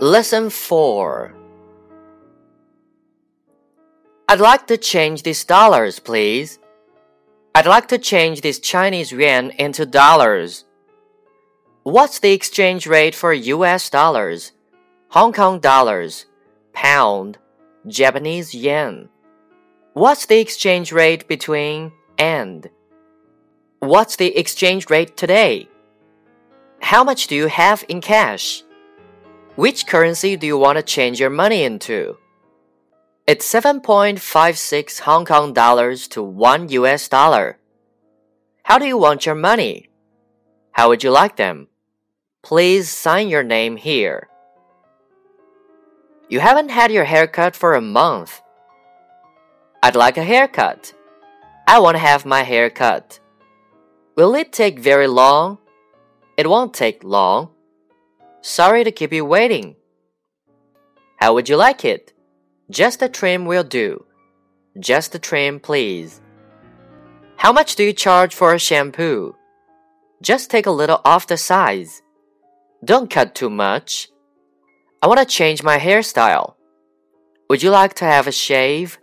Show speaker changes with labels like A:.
A: Lesson 4 I'd like to change these dollars, please. I'd like to change this Chinese yuan into dollars. What's the exchange rate for US dollars, Hong Kong dollars, pound, Japanese yen? What's the exchange rate between and? What's the exchange rate today? How much do you have in cash? Which currency do you want to change your money into? It's 7.56 Hong Kong dollars to 1 US dollar. How do you want your money? How would you like them? Please sign your name here. You haven't had your haircut for a month. I'd like a haircut. I want to have my hair cut. Will it take very long? It won't take long. Sorry to keep you waiting. How would you like it? Just a trim will do. Just a trim, please. How much do you charge for a shampoo? Just take a little off the size. Don't cut too much. I want to change my hairstyle. Would you like to have a shave?